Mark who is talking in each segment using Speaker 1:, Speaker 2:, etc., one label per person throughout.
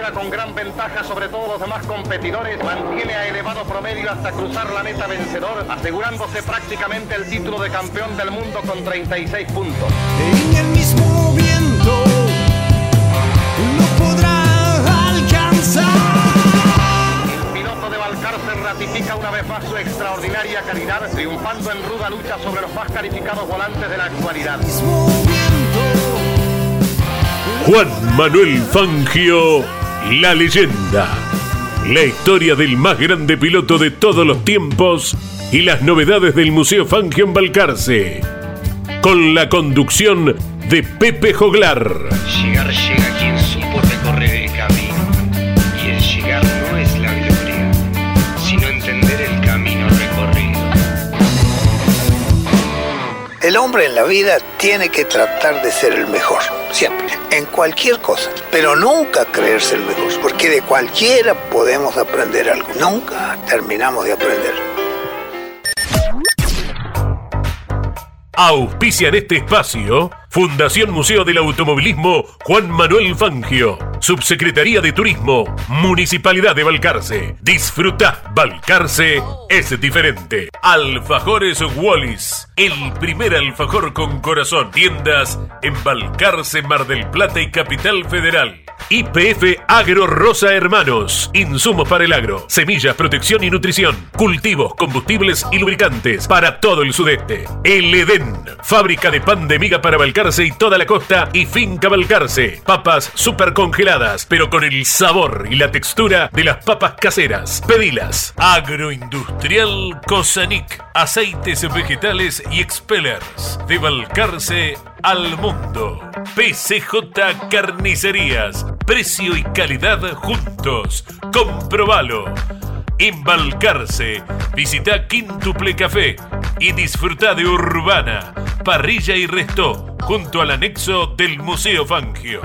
Speaker 1: Carrera con gran ventaja sobre todos los demás competidores, mantiene a elevado promedio hasta cruzar la meta vencedor, asegurándose prácticamente el título de campeón del mundo con 36 puntos.
Speaker 2: En el mismo viento no podrá alcanzar.
Speaker 1: El piloto de Balcarce ratifica una vez más su extraordinaria calidad, triunfando en ruda lucha sobre los más calificados volantes de la actualidad.
Speaker 3: Juan Manuel Fangio, la leyenda. La historia del más grande piloto de todos los tiempos y las novedades del Museo Fangio en Balcarce. Con la conducción de Pepe Joglar.
Speaker 4: Llegar llega quien supo recorrer el camino. Y el llegar no es la gloria, sino entender el camino recorrido.
Speaker 5: El hombre en la vida tiene que tratar de ser el mejor, siempre, en cualquier cosa, pero nunca creerse el mejor, porque de cualquiera podemos aprender algo, nunca terminamos de aprender.
Speaker 3: Auspicia en este espacio Fundación Museo del Automovilismo Juan Manuel Fangio, Subsecretaría de Turismo, Municipalidad de Balcarce. Disfruta, Balcarce es diferente. Alfajores Wallis, el primer alfajor con corazón. Tiendas en Balcarce, Mar del Plata y Capital Federal. IPF Agro Rosa Hermanos. Insumos para el agro. Semillas, protección y nutrición. Cultivos, combustibles y lubricantes para todo el sudeste. El Edén. Fábrica de pan de miga para Balcarce y toda la costa y finca Balcarce. Papas super congeladas, pero con el sabor y la textura de las papas caseras. Pedilas. Agroindustrial Cosanic. Aceites vegetales y expellers. De Balcarce al mundo. PCJ Carnicerías. Precio y calidad juntos. Comprobalo. Embalcarse. Visita Quintuple Café y disfruta de Urbana, Parrilla y Resto, junto al anexo del Museo Fangio.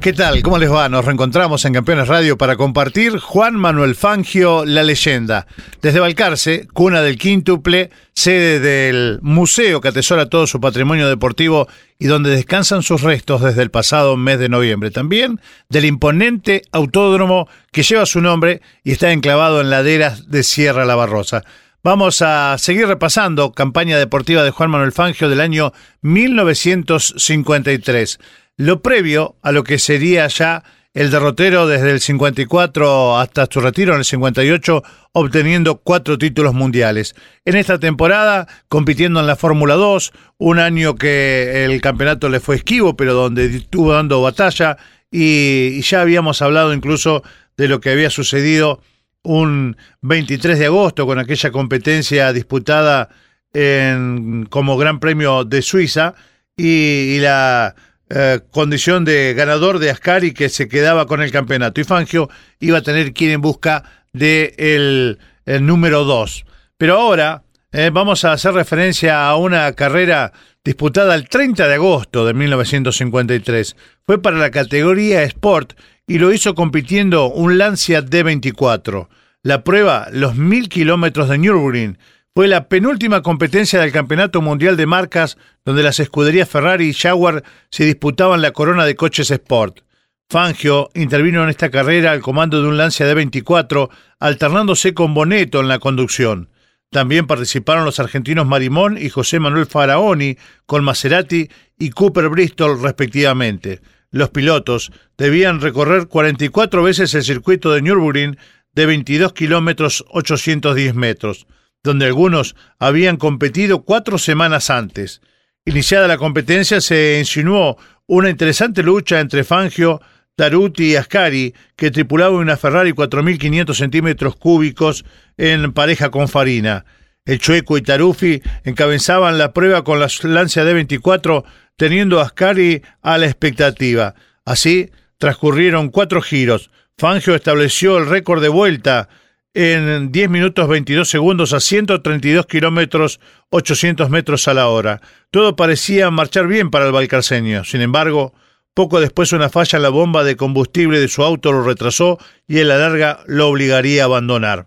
Speaker 6: ¿Qué tal? ¿Cómo les va? Nos reencontramos en Campeones Radio para compartir Juan Manuel Fangio, la leyenda. Desde Balcarce, cuna del quíntuple, sede del museo que atesora todo su patrimonio deportivo y donde descansan sus restos desde el pasado mes de noviembre. También del imponente autódromo que lleva su nombre y está enclavado en laderas de Sierra La Barrosa. Vamos a seguir repasando campaña deportiva de Juan Manuel Fangio del año 1953 lo previo a lo que sería ya el derrotero desde el 54 hasta su retiro en el 58, obteniendo cuatro títulos mundiales. En esta temporada, compitiendo en la Fórmula 2, un año que el campeonato le fue esquivo, pero donde estuvo dando batalla, y, ya habíamos hablado incluso de lo que había sucedido un 23 de agosto con aquella competencia disputada en, como Gran Premio de Suiza y, y la eh, condición de ganador de Ascari que se quedaba con el campeonato. Y Fangio iba a tener que ir en busca de el, el número 2. Pero ahora eh, vamos a hacer referencia a una carrera disputada el 30 de agosto de 1953. Fue para la categoría Sport y lo hizo compitiendo un Lancia D24. La prueba, los mil kilómetros de Nürburgring, fue la penúltima competencia del Campeonato Mundial de Marcas donde las escuderías Ferrari y Jaguar se disputaban la corona de coches Sport. Fangio intervino en esta carrera al comando de un Lancia D24, alternándose con Boneto en la conducción. También participaron los argentinos Marimón y José Manuel Faraoni con Maserati y Cooper Bristol respectivamente. los pilotos debían recorrer 44 veces el circuito de Nürburgring de 22 kilómetros 810 metros, donde algunos habían competido cuatro semanas antes. Iniciada la competencia se insinuó una interesante lucha entre Fangio, Taruti y Ascari, que tripulaba una Ferrari 4.500 centímetros cúbicos en pareja con Farina. El Chueco y Tarufi encabezaban la prueba con la Lancia D24, teniendo a Ascari a la expectativa. Así transcurrieron cuatro giros. Fangio estableció el récord de vuelta en 10 minutos 22 segundos a 132 kilómetros 800 metros a la hora. Todo parecía marchar bien para el balcarceño. Sin embargo, poco después una falla en la bomba de combustible de su auto lo retrasó y en la larga lo obligaría a abandonar.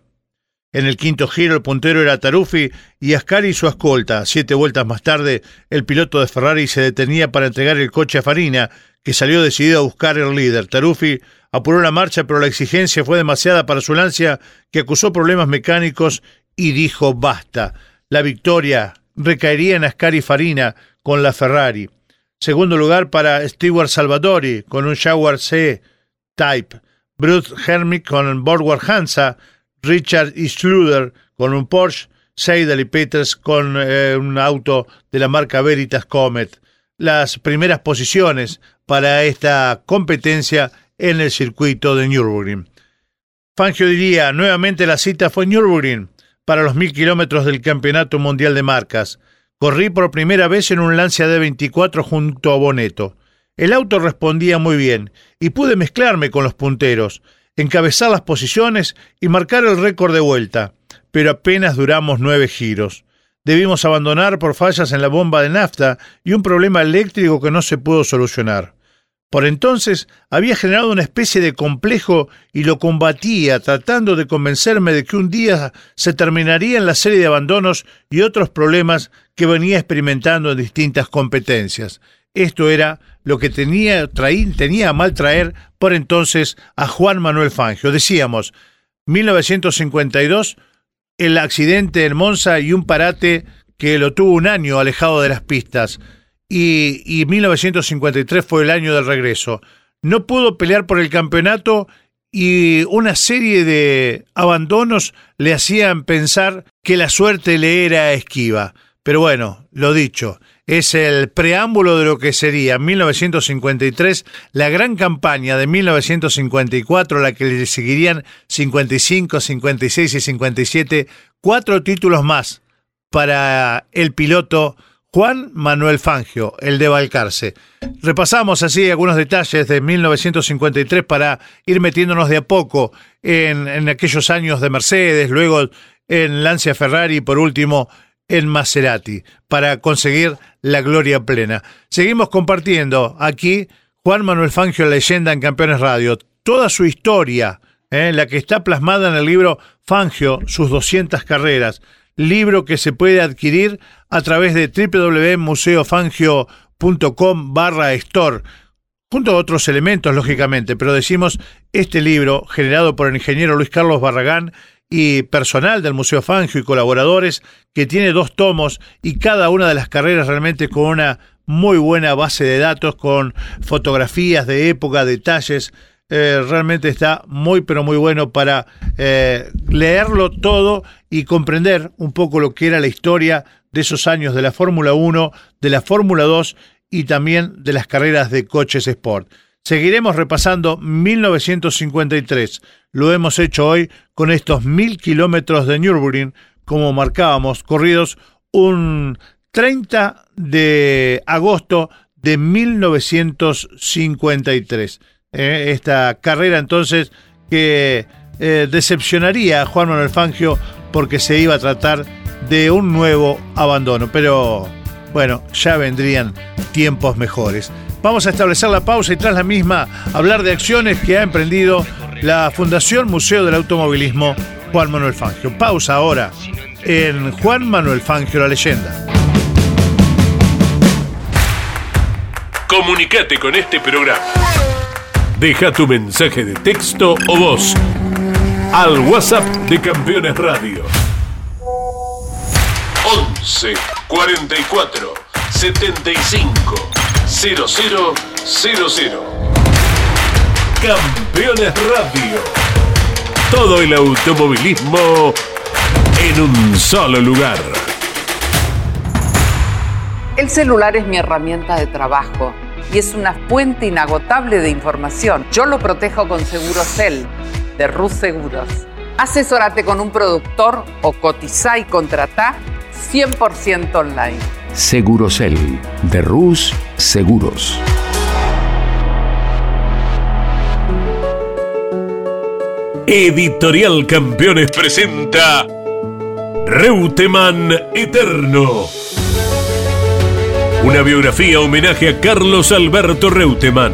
Speaker 6: En el quinto giro el puntero era Taruffi y Ascari su escolta. Siete vueltas más tarde, el piloto de Ferrari se detenía para entregar el coche a Farina, que salió decidido a buscar el líder. Taruffi apuró la marcha, pero la exigencia fue demasiada para su lancia, que acusó problemas mecánicos y dijo basta. La victoria recaería en Ascari Farina con la Ferrari. Segundo lugar para Stewart Salvatori con un Jaguar C Type. Bruce Hermick con Borgward Hansa. Richard E. Schluder con un Porsche. Seidel y Peters con eh, un auto de la marca Veritas Comet. Las primeras posiciones para esta competencia en el circuito de Nürburgring. Fangio diría, nuevamente la cita fue Nürburgring para los mil kilómetros del Campeonato Mundial de Marcas. Corrí por primera vez en un Lancia D24 junto a Boneto. El auto respondía muy bien y pude mezclarme con los punteros, encabezar las posiciones y marcar el récord de vuelta, pero apenas duramos nueve giros. Debimos abandonar por fallas en la bomba de nafta y un problema eléctrico que no se pudo solucionar. Por entonces había generado una especie de complejo y lo combatía, tratando de convencerme de que un día se terminaría en la serie de abandonos y otros problemas que venía experimentando en distintas competencias. Esto era lo que tenía, tenía a mal traer por entonces a Juan Manuel Fangio. Decíamos, 1952, el accidente en Monza y un parate que lo tuvo un año alejado de las pistas y, 1953 fue el año del regreso. No pudo pelear por el campeonato y una serie de abandonos le hacían pensar que la suerte le era esquiva. Pero bueno, lo dicho, es el preámbulo de lo que sería 1953, la gran campaña de 1954, la que le seguirían 55, 56 y 57, cuatro títulos más para el piloto Juan Manuel Fangio, el de Balcarce. Repasamos así algunos detalles de 1953 para ir metiéndonos de a poco en, aquellos años de Mercedes, luego en Lancia Ferrari y por último en Maserati, para conseguir la gloria plena. Seguimos compartiendo aquí Juan Manuel Fangio, leyenda en Campeones Radio, toda su historia, ¿eh? la que está plasmada en el libro Fangio, sus 200 carreras libro que se puede adquirir a través de www.museofangio.com barra store, junto a otros elementos, lógicamente, pero decimos este libro, generado por el ingeniero Luis Carlos Barragán y personal del Museo Fangio y colaboradores, que tiene dos tomos y cada una de las carreras realmente con una muy buena base de datos, con fotografías de época, detalles, eh, realmente está muy pero muy bueno para eh, leerlo todo y comprender un poco lo que era la historia de esos años de la Fórmula 1, de la Fórmula 2 y también de las carreras de coches Sport. Seguiremos repasando 1953. Lo hemos hecho hoy con estos mil kilómetros de Nürburgring, como marcábamos, corridos un 30 de agosto de 1953. Eh, esta carrera entonces que eh, decepcionaría a Juan Manuel Fangio porque se iba a tratar de un nuevo abandono. Pero bueno, ya vendrían tiempos mejores. Vamos a establecer la pausa y tras la misma hablar de acciones que ha emprendido la Fundación Museo del Automovilismo Juan Manuel Fangio. Pausa ahora en Juan Manuel Fangio, la leyenda.
Speaker 3: Comunicate con este programa Deja tu mensaje de texto o voz al WhatsApp de Campeones Radio. 11 44 75 0000. Campeones Radio. Todo el automovilismo en un solo lugar.
Speaker 7: El celular es mi herramienta de trabajo y es una fuente inagotable de información. Yo lo protejo con Segurocel de Rus Seguros. Asesórate con un productor o cotiza y contrata 100% online.
Speaker 8: Segurocel de Rus Seguros.
Speaker 3: Editorial Campeones presenta Reutemann Eterno. Una biografía homenaje a Carlos Alberto Reutemann,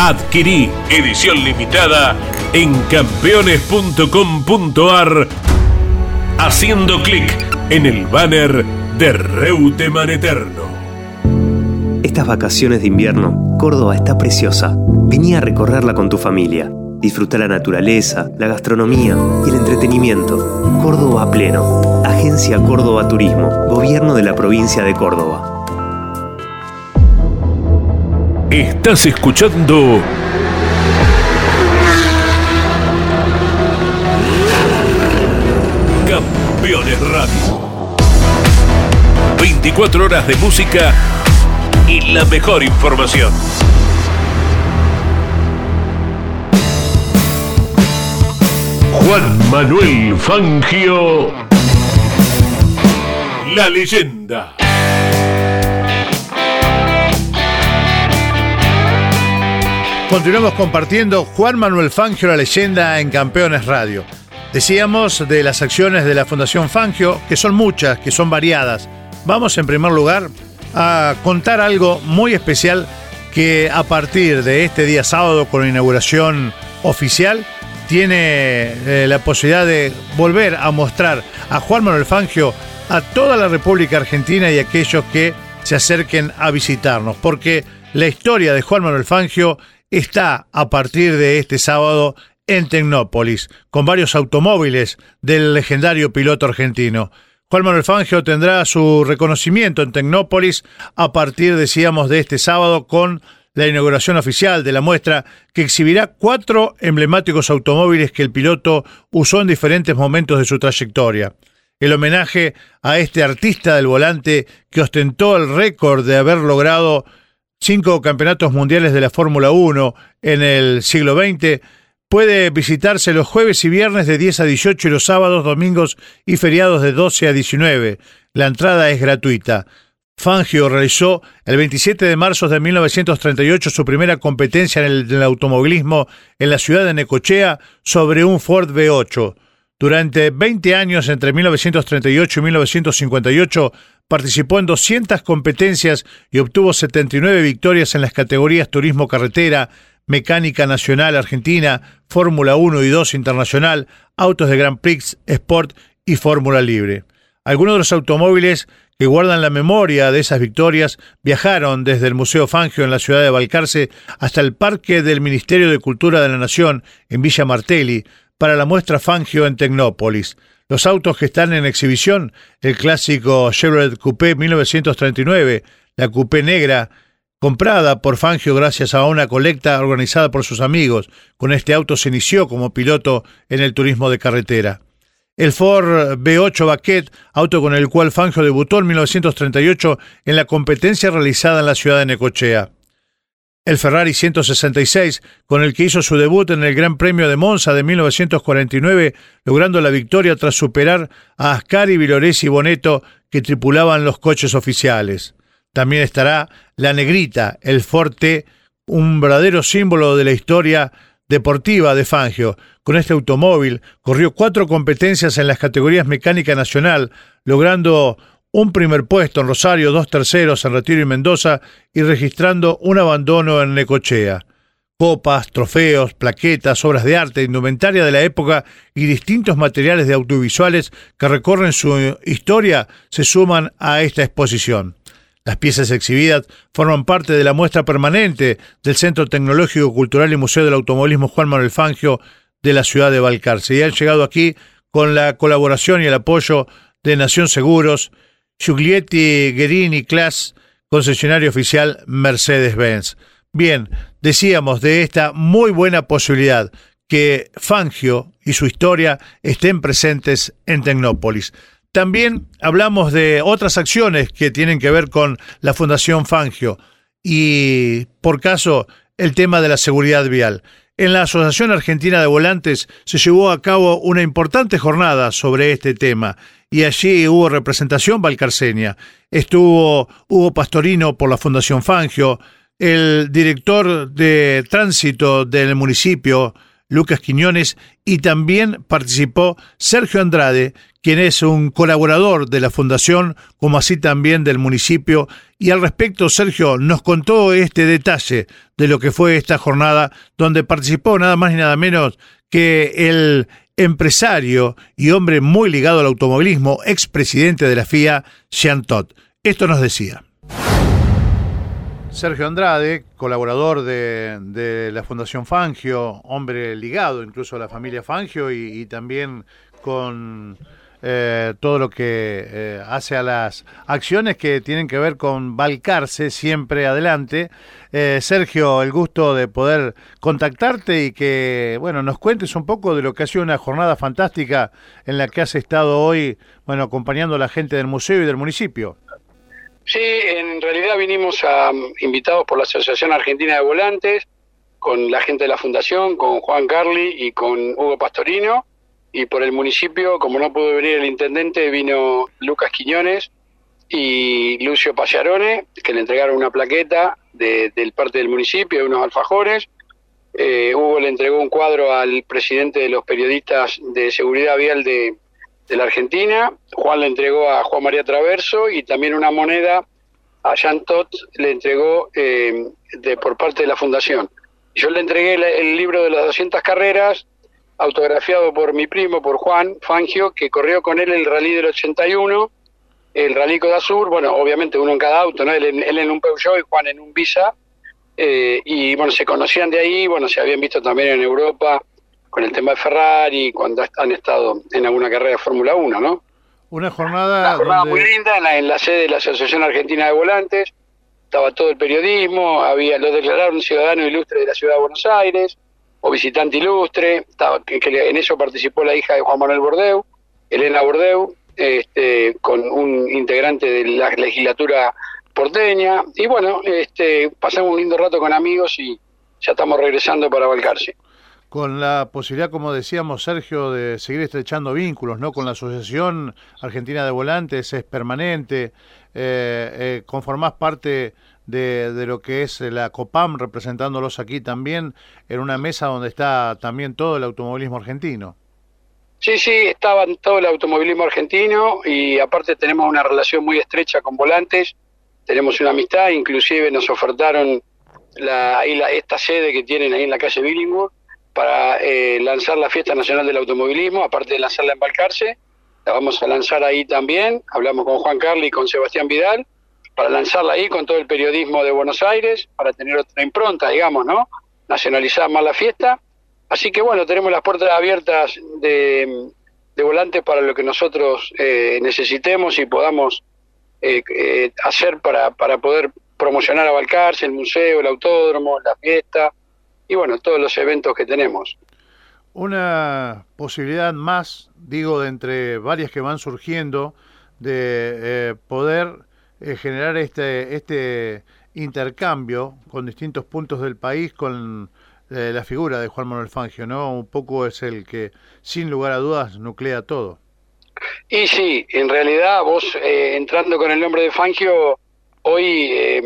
Speaker 3: Adquirí edición limitada en campeones.com.ar haciendo clic en el banner de Reutemann Eterno.
Speaker 9: Estas vacaciones de invierno, Córdoba está preciosa. Vení a recorrerla con tu familia. Disfruta la naturaleza, la gastronomía y el entretenimiento. Córdoba pleno. Agencia Córdoba Turismo. Gobierno de la provincia de Córdoba.
Speaker 3: Estás escuchando Campeones Radio. 24 horas de música y la mejor información. Juan Manuel Fangio. La leyenda.
Speaker 6: Continuamos compartiendo Juan Manuel Fangio, la leyenda en Campeones Radio. Decíamos de las acciones de la Fundación Fangio, que son muchas, que son variadas. Vamos en primer lugar a contar algo muy especial que a partir de este día sábado con la inauguración oficial tiene eh, la posibilidad de volver a mostrar a Juan Manuel Fangio a toda la República Argentina y a aquellos que se acerquen a visitarnos, porque la historia de Juan Manuel Fangio está a partir de este sábado en Tecnópolis, con varios automóviles del legendario piloto argentino. Juan Manuel Fangio tendrá su reconocimiento en Tecnópolis a partir, decíamos, de este sábado con la inauguración oficial de la muestra que exhibirá cuatro emblemáticos automóviles que el piloto usó en diferentes momentos de su trayectoria. El homenaje a este artista del volante que ostentó el récord de haber logrado cinco campeonatos mundiales de la Fórmula 1 en el siglo XX, puede visitarse los jueves y viernes de 10 a 18 y los sábados, domingos y feriados de 12 a 19. La entrada es gratuita. Fangio realizó el 27 de marzo de 1938 su primera competencia en el, en el automovilismo en la ciudad de Necochea sobre un Ford V8. Durante 20 años, entre 1938 y 1958, participó en 200 competencias y obtuvo 79 victorias en las categorías Turismo Carretera, Mecánica Nacional Argentina, Fórmula 1 y 2 Internacional, Autos de Grand Prix, Sport y Fórmula Libre. Algunos de los automóviles que guardan la memoria de esas victorias viajaron desde el Museo Fangio en la ciudad de Balcarce hasta el Parque del Ministerio de Cultura de la Nación en Villa Martelli para la muestra Fangio en Tecnópolis. Los autos que están en exhibición, el clásico Chevrolet Coupé 1939, la Coupé negra, comprada por Fangio gracias a una colecta organizada por sus amigos. Con este auto se inició como piloto en el turismo de carretera. El Ford B8 Baquet, auto con el cual Fangio debutó en 1938 en la competencia realizada en la ciudad de Necochea. El Ferrari 166, con el que hizo su debut en el Gran Premio de Monza de 1949, logrando la victoria tras superar a Ascari, Viloresi y Boneto, que tripulaban los coches oficiales. También estará la Negrita, el Forte, un verdadero símbolo de la historia deportiva de Fangio. Con este automóvil corrió cuatro competencias en las categorías mecánica nacional, logrando un primer puesto en Rosario, dos terceros en Retiro y Mendoza y registrando un abandono en Necochea. Copas, trofeos, plaquetas, obras de arte, indumentaria de la época y distintos materiales de audiovisuales que recorren su historia se suman a esta exposición. Las piezas exhibidas forman parte de la muestra permanente del Centro Tecnológico Cultural y Museo del Automovilismo Juan Manuel Fangio de la ciudad de Balcarce y han llegado aquí con la colaboración y el apoyo de Nación Seguros, Giuglietti Guerini Class, concesionario oficial Mercedes-Benz. Bien, decíamos de esta muy buena posibilidad que Fangio y su historia estén presentes en Tecnópolis. También hablamos de otras acciones que tienen que ver con la Fundación Fangio y, por caso, el tema de la seguridad vial. En la Asociación Argentina de Volantes se llevó a cabo una importante jornada sobre este tema y allí hubo representación valcarceña. Estuvo Hugo Pastorino por la Fundación Fangio, el director de tránsito del municipio, Lucas Quiñones, y también participó Sergio Andrade, quien es un colaborador de la Fundación, como así también del municipio. Y al respecto, Sergio nos contó este detalle de lo que fue esta jornada, donde participó nada más y nada menos que el empresario y hombre muy ligado al automovilismo, expresidente de la FIA, Jean Todt. Esto nos decía. Sergio Andrade, colaborador de, la Fundación Fangio, hombre ligado incluso a la familia Fangio y, también con eh, todo lo que eh, hace a las acciones que tienen que ver con Balcarce siempre adelante. Eh, Sergio, el gusto de poder contactarte y que bueno nos cuentes un poco de lo que ha sido una jornada fantástica en la que has estado hoy, bueno, acompañando a la gente del museo y del municipio.
Speaker 10: Sí, en realidad vinimos a, invitados por la Asociación Argentina de Volantes, con la gente de la Fundación, con Juan Carli y con Hugo Pastorino, y por el municipio, como no pudo venir el intendente, vino Lucas Quiñones y Lucio Paciarone, que le entregaron una plaqueta de, del parte del municipio, unos alfajores. Eh, Hugo le entregó un cuadro al presidente de los periodistas de seguridad vial de, de la Argentina, Juan le entregó a Juan María Traverso y también una moneda a Jean Tot le entregó eh, de, por parte de la fundación. Yo le entregué el, libro de las 200 carreras, autografiado por mi primo, por Juan Fangio, que corrió con él el rally del 81, el rally Sur, bueno, obviamente uno en cada auto, ¿no? él, en un Peugeot y Juan en un Visa, eh, y bueno, se conocían de ahí, bueno, se habían visto también en Europa, con el tema de Ferrari, cuando han estado en alguna carrera de Fórmula 1, ¿no?
Speaker 6: Una jornada,
Speaker 10: muy linda en la, sede de la Asociación Argentina de Volantes, estaba todo el periodismo, había lo declararon ciudadano ilustre de la ciudad de Buenos Aires, o visitante ilustre, estaba, que, en eso participó la hija de Juan Manuel Bordeu, Elena Bordeu, este, con un integrante de la legislatura porteña, y bueno, este, pasamos un lindo rato con amigos y ya estamos regresando para Balcarce
Speaker 6: con la posibilidad, como decíamos, Sergio, de seguir estrechando vínculos, ¿no? Con la Asociación Argentina de Volantes es permanente, eh, eh, conformás parte de, lo que es la COPAM, representándolos aquí también en una mesa donde está también todo el automovilismo argentino.
Speaker 10: Sí, sí, estaba todo el automovilismo argentino y aparte tenemos una relación muy estrecha con Volantes, tenemos una amistad, inclusive nos ofertaron la, esta sede que tienen ahí en la calle Billingwood para eh, lanzar la Fiesta Nacional del Automovilismo, aparte de lanzarla en Balcarce, la vamos a lanzar ahí también, hablamos con Juan Carli y con Sebastián Vidal, para lanzarla ahí con todo el periodismo de Buenos Aires, para tener otra impronta, digamos, ¿no? Nacionalizar más la fiesta. Así que bueno, tenemos las puertas abiertas de, de volantes para lo que nosotros eh, necesitemos y podamos eh, hacer para, para poder promocionar a Balcarce, el museo, el autódromo, la fiesta, y bueno, todos los eventos que tenemos.
Speaker 6: Una posibilidad más, digo, de entre varias que van surgiendo, de eh, poder eh, generar este, este intercambio con distintos puntos del país con eh, la figura de Juan Manuel Fangio, ¿no? Un poco es el que, sin lugar a dudas, nuclea todo.
Speaker 10: Y sí, en realidad vos entrando con el nombre de Fangio, hoy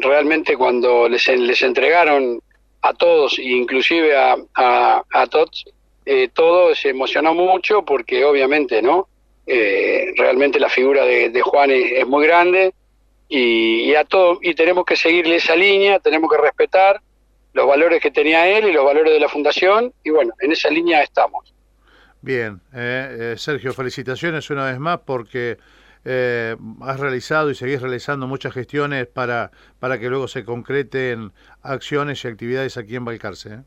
Speaker 10: realmente cuando les, les entregaron a todos, inclusive a, a, a Tots, eh, todo se emocionó mucho porque obviamente, ¿no? Eh, realmente la figura de, Juan es, es muy grande y, y a todo y tenemos que seguirle esa línea, tenemos que respetar los valores que tenía él y los valores de la fundación y bueno, en esa línea estamos.
Speaker 6: Bien, eh, eh, Sergio, felicitaciones una vez más porque eh, has realizado y seguís realizando muchas gestiones para, para que luego se concreten acciones y actividades aquí en Balcarce. ¿eh?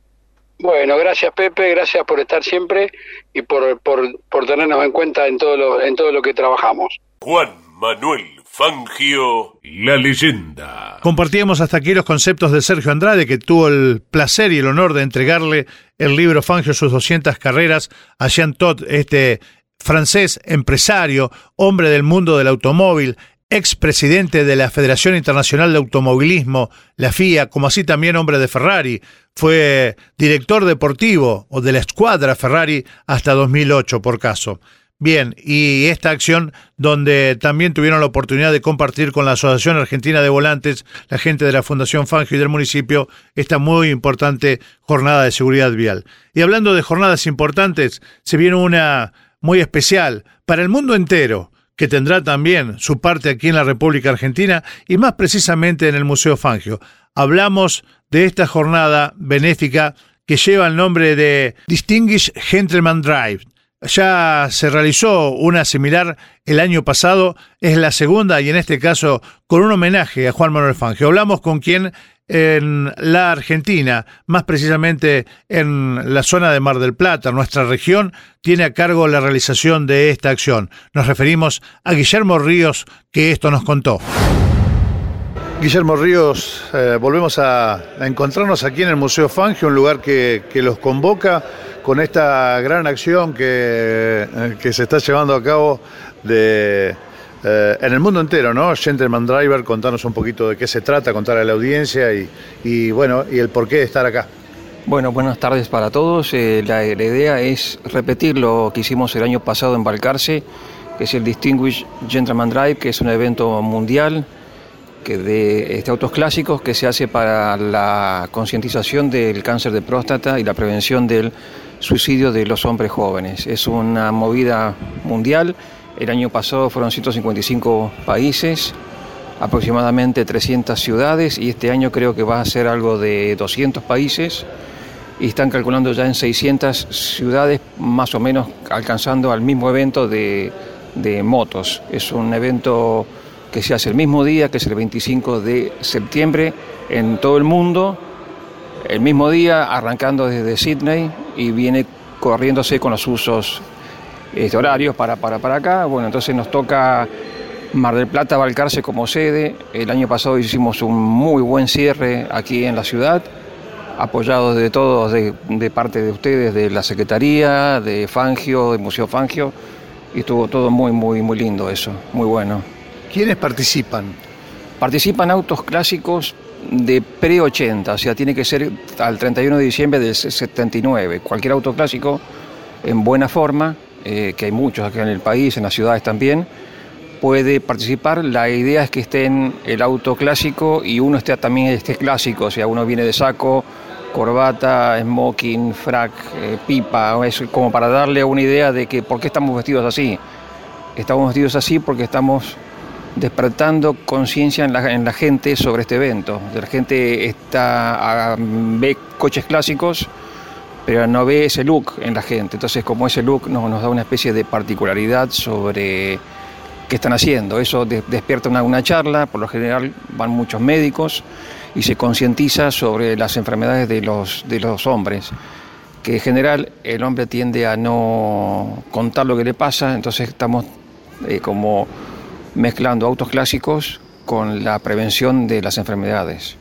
Speaker 10: Bueno, gracias Pepe, gracias por estar siempre y por, por, por tenernos en cuenta en todo, lo, en todo lo que trabajamos.
Speaker 3: Juan Manuel Fangio, la leyenda.
Speaker 6: Compartíamos hasta aquí los conceptos de Sergio Andrade, que tuvo el placer y el honor de entregarle el libro Fangio, sus 200 carreras a Jean Todt, este francés empresario, hombre del mundo del automóvil, expresidente de la Federación Internacional de Automovilismo, la FIA, como así también hombre de Ferrari. Fue director deportivo o de la escuadra Ferrari hasta 2008, por caso. Bien, y esta acción donde también tuvieron la oportunidad de compartir con la Asociación Argentina de Volantes, la gente de la Fundación Fangio y del municipio, esta muy importante jornada de seguridad vial. Y hablando de jornadas importantes, se viene una muy especial para el mundo entero, que tendrá también su parte aquí en la República Argentina y más precisamente en el Museo Fangio. Hablamos de esta jornada benéfica que lleva el nombre de Distinguished Gentleman Drive. Ya se realizó una similar el año pasado, es la segunda y en este caso con un homenaje a Juan Manuel Fangio. Hablamos con quien en la Argentina, más precisamente en la zona de Mar del Plata, nuestra región, tiene a cargo la realización de esta acción. Nos referimos a Guillermo Ríos, que esto nos contó. Guillermo Ríos, eh, volvemos a, encontrarnos aquí en el Museo Fangio, un lugar que, que los convoca con esta gran acción que, eh, que se está llevando a cabo de, eh, en el mundo entero, ¿no? Gentleman Driver, contarnos un poquito de qué se trata, contar a la audiencia y, bueno, y el porqué de estar acá.
Speaker 11: Bueno, buenas tardes para todos. Eh, la, la, idea es repetir lo que hicimos el año pasado en Balcarce, que es el Distinguished Gentleman Drive, que es un evento mundial que de este, autos clásicos que se hace para la concientización del cáncer de próstata y la prevención del suicidio de los hombres jóvenes. Es una movida mundial. El año pasado fueron 155 países, aproximadamente 300 ciudades y este año creo que va a ser algo de 200 países y están calculando ya en 600 ciudades más o menos alcanzando al mismo evento de, motos. Es un evento que se hace el mismo día, que es el 25 de septiembre, en todo el mundo, el mismo día, arrancando desde Sydney y viene corriéndose con los usos este, horarios para, para, para acá. Bueno, entonces nos toca Mar del Plata, Balcarce como sede. El año pasado hicimos un muy buen cierre aquí en la ciudad, apoyados de todos, de, de parte de ustedes, de la Secretaría, de Fangio, del Museo Fangio, y estuvo todo muy, muy, muy lindo eso, muy bueno.
Speaker 6: ¿Quiénes participan?
Speaker 11: Participan autos clásicos de pre-80, o sea, tiene que ser al 31 de diciembre del 79. Cualquier auto clásico en buena forma, eh, que hay muchos aquí en el país, en las ciudades también, puede participar. La idea es que esté en el auto clásico y uno esté también esté clásico, o sea, uno viene de saco, corbata, smoking, frac, eh, pipa, es como para darle una idea de que por qué estamos vestidos así. Estamos vestidos así porque estamos despertando conciencia en la, en la, gente sobre este evento. La gente está, ve coches clásicos, pero no ve ese look en la gente. Entonces, como ese look nos, nos da una especie de particularidad sobre qué están haciendo. Eso de, despierta una, una, charla, por lo general van muchos médicos y se concientiza sobre las enfermedades de los, de los hombres que en general el hombre tiende a no contar lo que le pasa, entonces estamos eh, como mezclando autos clásicos con la prevención de las enfermedades.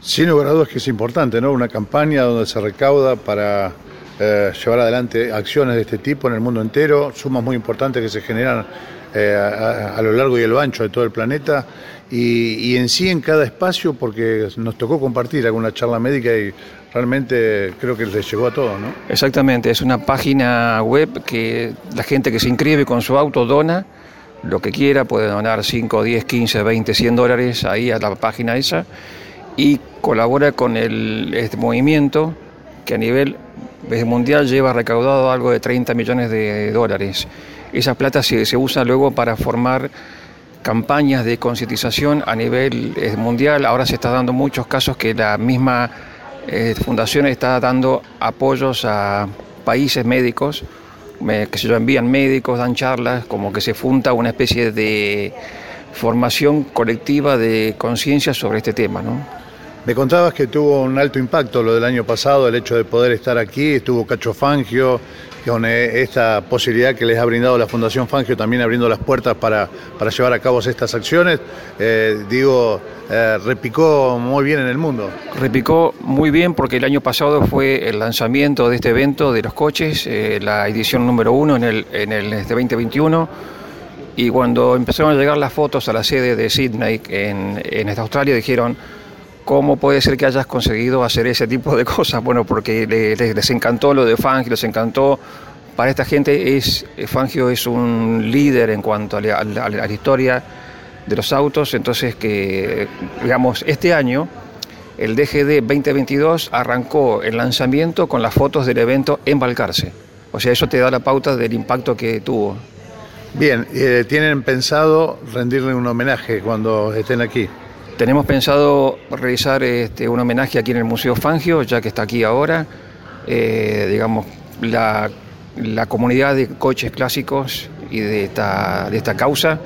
Speaker 6: Sin lugar a dudas que es importante, ¿no? Una campaña donde se recauda para eh, llevar adelante acciones de este tipo en el mundo entero, sumas muy importantes que se generan eh, a, lo largo y lo ancho de todo el planeta y, y, en sí en cada espacio porque nos tocó compartir alguna charla médica y realmente creo que les llegó a todos, ¿no?
Speaker 11: Exactamente, es una página web que la gente que se inscribe con su auto dona lo que quiera, puede donar 5, 10, 15, 20, 100 dólares ahí a la página esa y colabora con el, este movimiento que a nivel mundial lleva recaudado algo de 30 millones de dólares. esa plata se, usa luego para formar campañas de concientización a nivel eh, mundial. Ahora se está dando muchos casos que la misma fundación está dando apoyos a países médicos, que se envían médicos, dan charlas, como que se funta una especie de formación colectiva de conciencia sobre este tema, ¿no?
Speaker 6: Me contabas que tuvo un alto impacto lo del año pasado, el hecho de poder estar aquí, estuvo Cacho Fangio, con eh, esta posibilidad que les ha brindado la Fundación Fangio, también abriendo las puertas para, para llevar a cabo estas acciones, eh, digo, eh, repicó muy bien en el mundo.
Speaker 11: Repicó muy bien porque el año pasado fue el lanzamiento de este evento de los coches, la edición número uno en el, en el este 2021. Y cuando empezaron a llegar las fotos a la sede de Sydney en, en Australia, dijeron, ¿cómo puede ser que hayas conseguido hacer ese tipo de cosas? Bueno, porque le- le- les encantó lo de Fangio, les encantó. Para esta gente es Fangio es un líder en cuanto a la, historia de los autos, entonces que, digamos, este año el DGD 2022 arrancó el lanzamiento con las fotos del evento en Balcarce. O sea, eso te da la pauta del impacto que tuvo.
Speaker 6: Bien, eh, ¿tienen pensado rendirle un homenaje cuando estén aquí?
Speaker 11: Tenemos pensado realizar este, un homenaje aquí en el Museo Fangio, ya que está aquí ahora. Eh, digamos, la, la comunidad de coches clásicos y de esta, de esta causa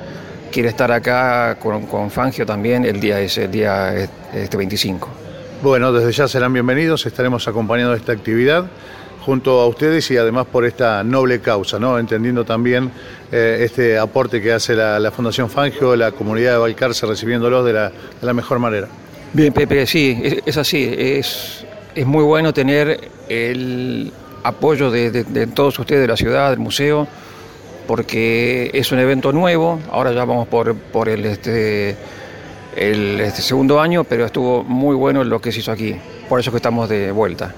Speaker 11: quiere estar acá con, con Fangio también el día ese, el día este 25.
Speaker 6: Bueno, desde ya serán bienvenidos, estaremos acompañando esta actividad junto a ustedes y además por esta noble causa, ¿no? entendiendo también eh, este aporte que hace la, Fundación Fangio, la comunidad de Balcarce recibiéndolos de la, de la mejor manera.
Speaker 11: Bien, Pepe, sí, es, así. Es, es muy bueno tener el apoyo de todos ustedes de la ciudad, del museo, porque es un evento nuevo. Ahora ya vamos por, por el, este, el este segundo año, pero estuvo muy bueno lo que se hizo aquí. Por eso que estamos de vuelta.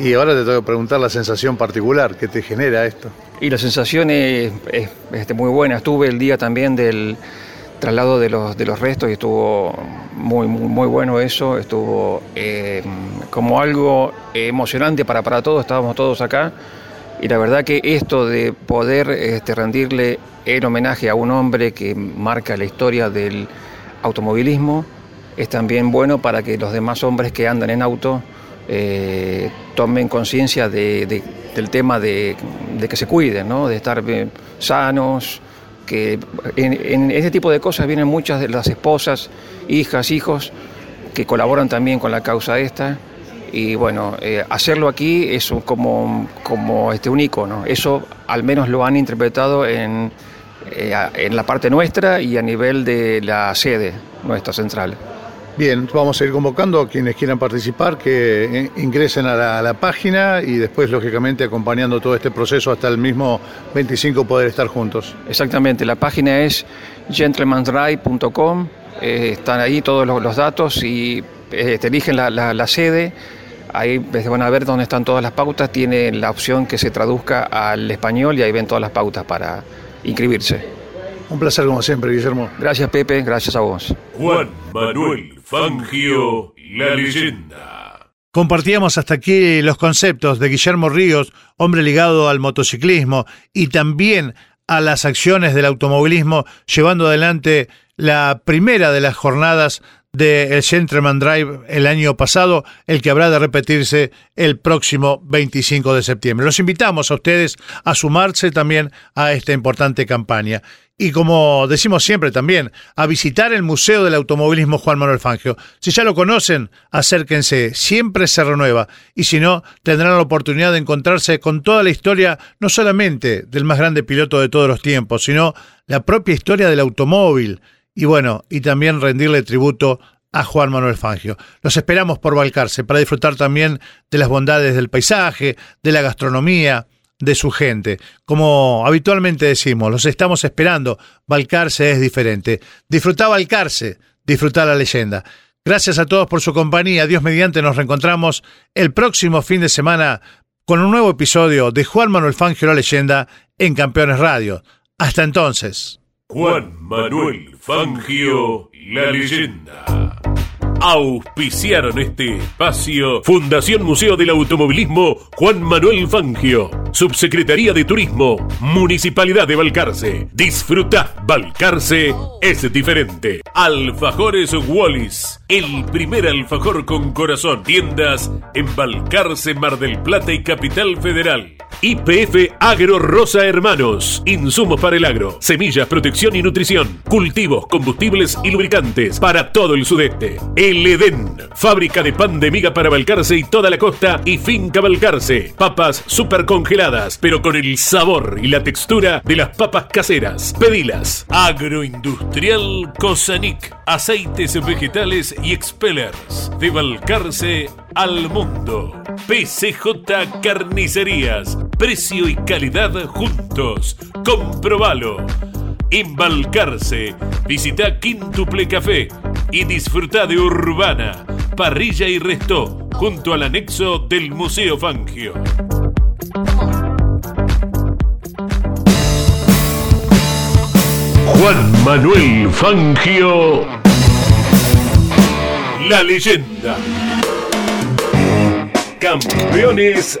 Speaker 6: Y ahora te tengo que preguntar la sensación particular que te genera esto.
Speaker 11: Y la sensación es, es, este, muy buena. Estuve el día también del traslado de los, de los restos y estuvo muy, muy, muy bueno eso. Estuvo eh, como algo emocionante para, para todos. Estábamos todos acá. Y la verdad que esto de poder este, rendirle el homenaje a un hombre que marca la historia del automovilismo es también bueno para que los demás hombres que andan en auto eh, tomen conciencia de- de- del tema de, de que se cuiden, ¿no? de estar sanos, que en, en ese tipo de cosas vienen muchas de las esposas, hijas, hijos, que colaboran también con la causa esta. Y bueno, eh, hacerlo aquí es como, como este, un icono. Eso al menos lo han interpretado en, eh, en la parte nuestra y a nivel de la sede nuestra central.
Speaker 6: Bien, vamos a ir convocando a quienes quieran participar que eh, ingresen a la, a la página y después, lógicamente, acompañando todo este proceso hasta el mismo 25 poder estar juntos.
Speaker 11: Exactamente, la página es gentlemansdrive.com, eh, están ahí todos los, los datos y eh, te eligen la, la- la sede, ahí van a ver dónde están todas las pautas, tiene la opción que se traduzca al español y ahí ven todas las pautas para inscribirse.
Speaker 6: Un placer como siempre, Guillermo.
Speaker 11: Gracias Pepe, gracias a vos.
Speaker 3: Juan Manuel Fangio, la leyenda.
Speaker 6: Compartíamos hasta aquí los conceptos de Guillermo Ríos, hombre ligado al motociclismo y también a las acciones del automovilismo, llevando adelante la primera de las jornadas del Gentleman Drive el año pasado, el que habrá de repetirse el próximo 25 de septiembre. Los invitamos a ustedes a sumarse también a esta importante campaña. Y como decimos siempre también, a visitar el Museo del Automovilismo Juan Manuel Fangio. Si ya lo conocen, acérquense, siempre se renueva. Y si no, tendrán la oportunidad de encontrarse con toda la historia, no solamente del más grande piloto de todos los tiempos, sino la propia historia del automóvil. Y bueno, y también rendirle tributo a Juan Manuel Fangio. Los esperamos por Balcarce para disfrutar también de las bondades del paisaje, de la gastronomía, de su gente. Como habitualmente decimos, los estamos esperando. Balcarce es diferente. Disfrutá Balcarce, disfrutá la leyenda. Gracias a todos por su compañía. Dios mediante nos reencontramos el próximo fin de semana con un nuevo episodio de Juan Manuel Fangio la leyenda en Campeones Radio. Hasta entonces.
Speaker 3: Juan Manuel Fangio, la leyenda. Auspiciaron este espacio Fundación Museo del Automovilismo Juan Manuel Fangio, Subsecretaría de Turismo, Municipalidad de Balcarce. Disfruta, Balcarce es diferente. Alfajores Wallis, el primer alfajor con corazón. Tiendas en Balcarce, Mar del Plata y Capital Federal. IPF Agro Rosa Hermanos. Insumos para el agro, semillas, protección y nutrición, cultivos, combustibles y lubricantes para todo el sudeste. El Edén, fábrica de pan de miga para Balcarce y toda la costa y finca Balcarce. Papas super congeladas, pero con el sabor y la textura de las papas caseras. Pedilas. Agroindustrial Cosanic, aceites vegetales y expellers. De Balcarce al mundo. PCJ Carnicerías. Precio y calidad juntos. Comprobalo. Embalcarse. Visita Quintuple Café y disfruta de Urbana, Parrilla y Resto, junto al anexo del Museo Fangio. Juan Manuel Fangio. La leyenda. Campeones